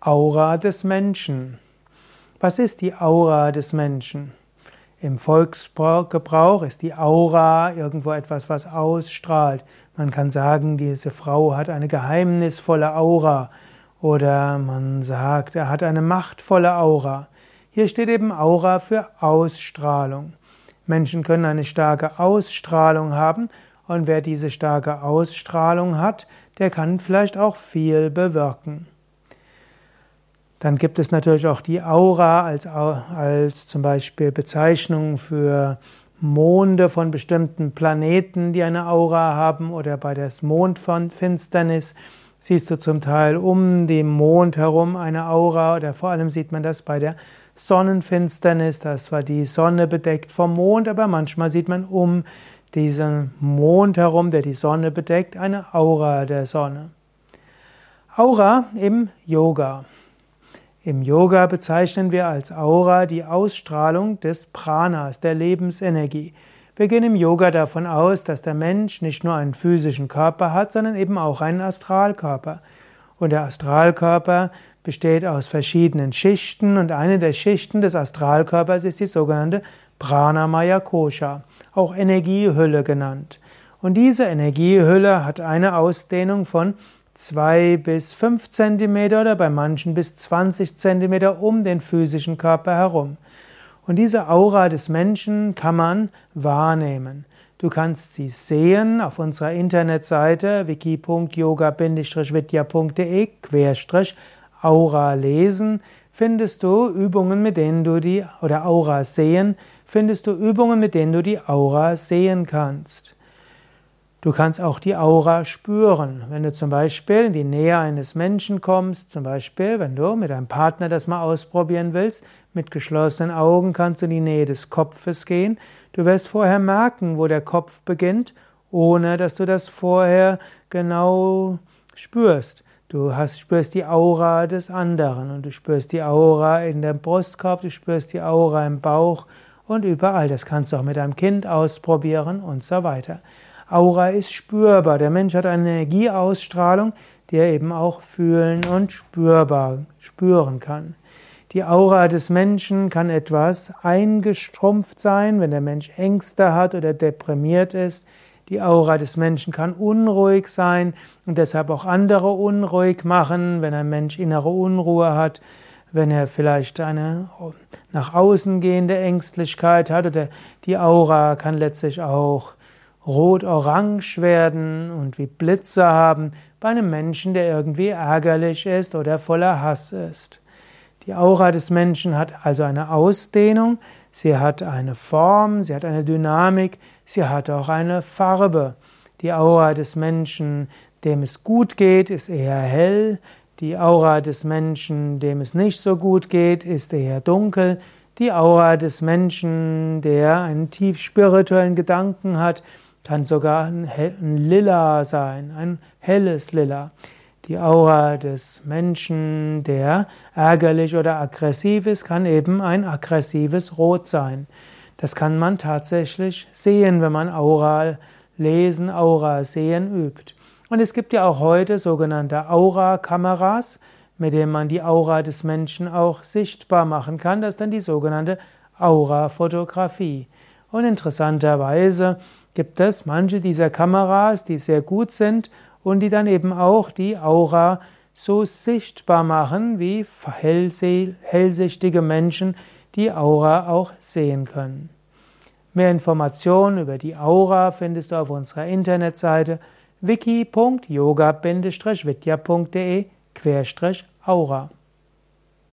Aura des Menschen. Was ist die Aura des Menschen? Im Volksgebrauch ist die Aura irgendwo etwas, was ausstrahlt. Man kann sagen, diese Frau hat eine geheimnisvolle Aura oder man sagt, er hat eine machtvolle Aura. Hier steht eben Aura für Ausstrahlung. Menschen können eine starke Ausstrahlung haben und wer diese starke Ausstrahlung hat, der kann vielleicht auch viel bewirken. Dann gibt es natürlich auch die Aura als, als zum Beispiel Bezeichnung für Monde von bestimmten Planeten, die eine Aura haben, oder bei der Mondfinsternis siehst du zum Teil um den Mond herum eine Aura, oder vor allem sieht man das bei der Sonnenfinsternis, das war die Sonne bedeckt vom Mond, aber manchmal sieht man um diesen Mond herum, der die Sonne bedeckt, eine Aura der Sonne. Aura im Yoga. Im Yoga bezeichnen wir als Aura die Ausstrahlung des Pranas, der Lebensenergie. Wir gehen im Yoga davon aus, dass der Mensch nicht nur einen physischen Körper hat, sondern eben auch einen Astralkörper. Und der Astralkörper besteht aus verschiedenen Schichten und eine der Schichten des Astralkörpers ist die sogenannte Pranamaya Kosha, auch Energiehülle genannt. Und diese Energiehülle hat eine Ausdehnung von zwei bis fünf Zentimeter oder bei manchen bis 20 Zentimeter um den physischen Körper herum. Und diese Aura des Menschen kann man wahrnehmen. Du kannst sie sehen auf unserer Internetseite wiki.yoga-vidya.de Aura lesen, findest du Übungen, mit denen du die, oder Aura sehen, findest du Übungen, mit denen du die Aura sehen kannst. Du kannst auch die Aura spüren. Wenn du zum Beispiel in die Nähe eines Menschen kommst, zum Beispiel, wenn du mit deinem Partner das mal ausprobieren willst, mit geschlossenen Augen kannst du in die Nähe des Kopfes gehen. Du wirst vorher merken, wo der Kopf beginnt, ohne dass du das vorher genau spürst. Du hast, spürst die Aura des anderen und du spürst die Aura in dem Brustkorb, du spürst die Aura im Bauch und überall. Das kannst du auch mit deinem Kind ausprobieren und so weiter. Aura ist spürbar. Der Mensch hat eine Energieausstrahlung, die er eben auch fühlen und spürbar spüren kann. Die Aura des Menschen kann etwas eingestrumpft sein, wenn der Mensch Ängste hat oder deprimiert ist. Die Aura des Menschen kann unruhig sein und deshalb auch andere unruhig machen, wenn ein Mensch innere Unruhe hat, wenn er vielleicht eine nach außen gehende Ängstlichkeit hat oder die Aura kann letztlich auch rot-orange werden und wie Blitze haben bei einem Menschen, der irgendwie ärgerlich ist oder voller Hass ist. Die Aura des Menschen hat also eine Ausdehnung, sie hat eine Form, sie hat eine Dynamik, sie hat auch eine Farbe. Die Aura des Menschen, dem es gut geht, ist eher hell, die Aura des Menschen, dem es nicht so gut geht, ist eher dunkel, die Aura des Menschen, der einen tief spirituellen Gedanken hat, kann sogar ein, Lila sein, ein helles Lila. Die Aura des Menschen, der ärgerlich oder aggressiv ist, kann eben ein aggressives Rot sein. Das kann man tatsächlich sehen, wenn man Aura lesen, Aura sehen übt. Und es gibt ja auch heute sogenannte Aura-Kameras, mit denen man die Aura des Menschen auch sichtbar machen kann. Das ist dann die sogenannte Aura-Fotografie. Und interessanterweise gibt es manche dieser Kameras, die sehr gut sind und die dann eben auch die Aura so sichtbar machen, wie hellsichtige Menschen die Aura auch sehen können. Mehr Informationen über die Aura findest du auf unserer Internetseite wiki.yoga-vidya.de-aura